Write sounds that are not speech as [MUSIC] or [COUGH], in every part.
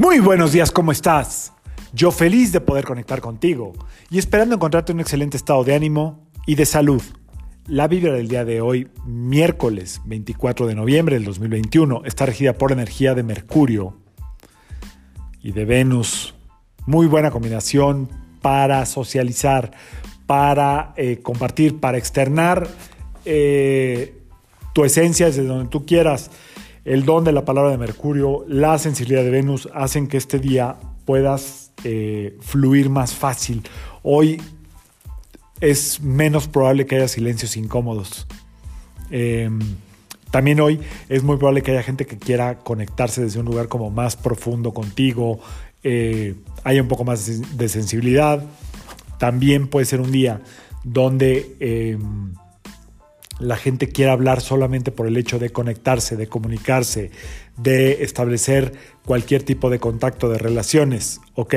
Muy buenos días, ¿cómo estás? Yo feliz de poder conectar contigo y esperando encontrarte en un excelente estado de ánimo y de salud. La vibra del día de hoy, miércoles 24 de noviembre del 2021, está regida por energía de Mercurio y de Venus. Muy buena combinación para socializar, para eh, compartir, para externar eh, tu esencia desde donde tú quieras el don de la palabra de Mercurio, la sensibilidad de Venus hacen que este día puedas eh, fluir más fácil. Hoy es menos probable que haya silencios incómodos. Em, también hoy es muy probable que haya gente que quiera conectarse desde un lugar como más profundo contigo, eh, haya un poco más de sensibilidad. También puede ser un día donde em, la gente quiere hablar solamente por el hecho de conectarse, de comunicarse, de establecer cualquier tipo de contacto, de relaciones, ¿ok?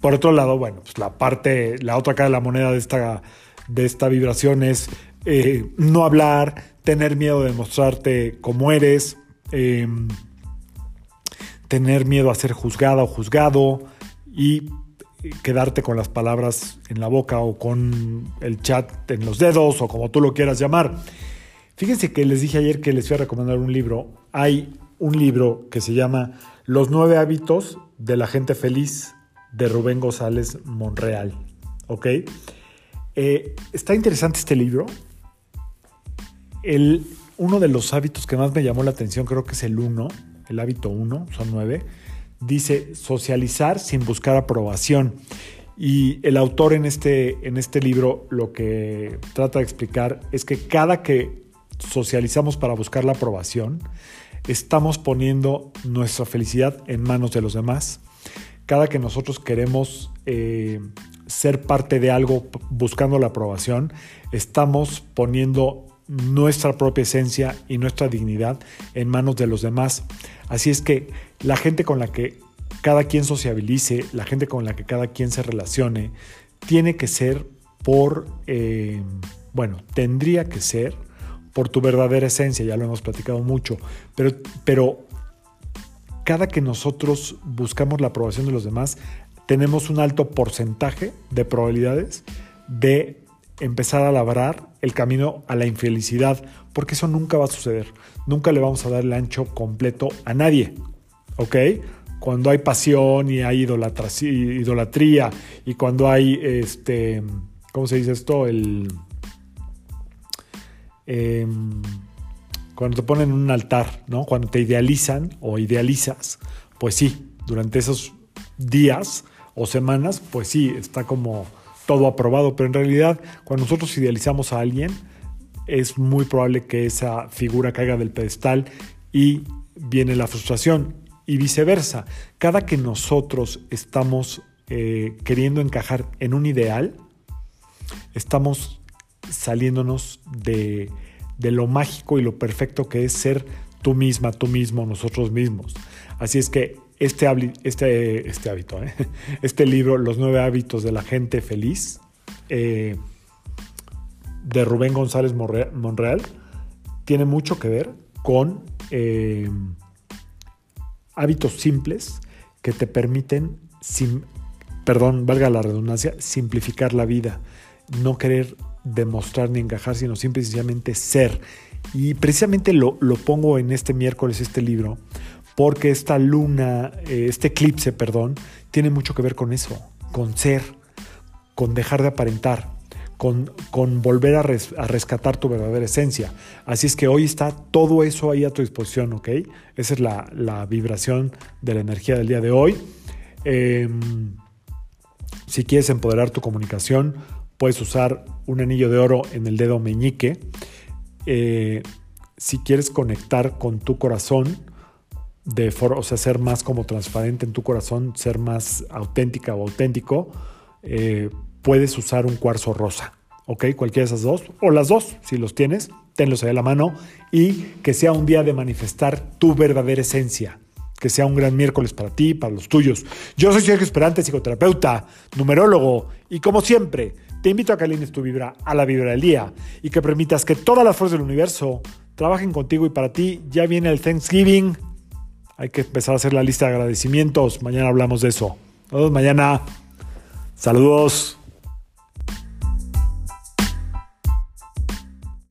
Por otro lado, bueno, pues la parte, la otra cara de la moneda de esta, de esta vibración es eh, no hablar, tener miedo de mostrarte como eres, em, tener miedo a ser juzgada o juzgado y quedarte con las palabras en la boca o con el chat en los dedos o como tú lo quieras llamar. Fíjense que les dije ayer que les voy a recomendar un libro. Hay un libro que se llama Los nueve hábitos de la gente feliz de Rubén González Monreal. ¿Ok? Eh, está interesante este libro. El, uno de los hábitos que más me llamó la atención creo que es el uno, el hábito uno, son nueve dice socializar sin buscar aprobación. Y el autor en este, en este libro lo que trata de explicar es que cada que socializamos para buscar la aprobación, estamos poniendo nuestra felicidad en manos de los demás. Cada que nosotros queremos eh, ser parte de algo buscando la aprobación, estamos poniendo nuestra propia esencia y nuestra dignidad en manos de los demás. Así es que la gente con la que cada quien sociabilice, la gente con la que cada quien se relacione, tiene que ser por, eh, bueno, tendría que ser por tu verdadera esencia, ya lo hemos platicado mucho, pero, pero cada que nosotros buscamos la aprobación de los demás, tenemos un alto porcentaje de probabilidades de empezar a labrar el camino a la infelicidad, porque eso nunca va a suceder. Nunca le vamos a dar el ancho completo a nadie. ¿Ok? Cuando hay pasión y hay idolatría y cuando hay, este, ¿cómo se dice esto? El, em, cuando te ponen en un altar, ¿no? Cuando te idealizan o idealizas, pues sí, durante esos días o semanas, pues sí, está como todo aprobado, pero en realidad cuando nosotros idealizamos a alguien, es muy probable que esa figura caiga del pedestal y viene la frustración y viceversa. Cada que nosotros estamos eh, queriendo encajar en un ideal, estamos saliéndonos de, de lo mágico y lo perfecto que es ser tú misma, tú mismo, nosotros mismos. Así es que este, este, este hábito, ¿eh? [LAUGHS] este libro, Los nueve hábitos de la gente feliz, eh, de Rubén González Monreal, tiene mucho que ver con eh, hábitos simples que te permiten, perdón, valga la redundancia, simplificar la vida, no querer demostrar ni encajar, sino simplemente ser. Y precisamente lo, lo pongo en este miércoles, este libro, porque esta luna, eh, este eclipse, perdón, tiene mucho que ver con eso, con ser, con dejar de aparentar, con, volver a, rescatar tu verdadera esencia. Así es que hoy está todo eso ahí a tu disposición, ¿ok? Esa es la, vibración de la energía del día de hoy. Em, si quieres empoderar tu comunicación, puedes usar un anillo de oro en el dedo meñique. Eh, si quieres conectar con tu corazón, de o sea, ser más como transparente en tu corazón, ser más auténtica o auténtico, eh, puedes usar un cuarzo rosa, ¿ok? Cualquiera de esas dos, o las dos, si los tienes, tenlos ahí a la mano y que sea un día de manifestar tu verdadera esencia. Que sea un gran miércoles para ti, para los tuyos. Yo soy Sergio Esperante, psicoterapeuta, numerólogo, y como siempre, te invito a que alines tu vibra a la vibra del día y que permitas que todas las fuerzas del universo trabajen contigo y para ti. Ya viene el Thanksgiving Hay que empezar a hacer la lista de agradecimientos. Mañana hablamos de eso. Nos mañana. Saludos.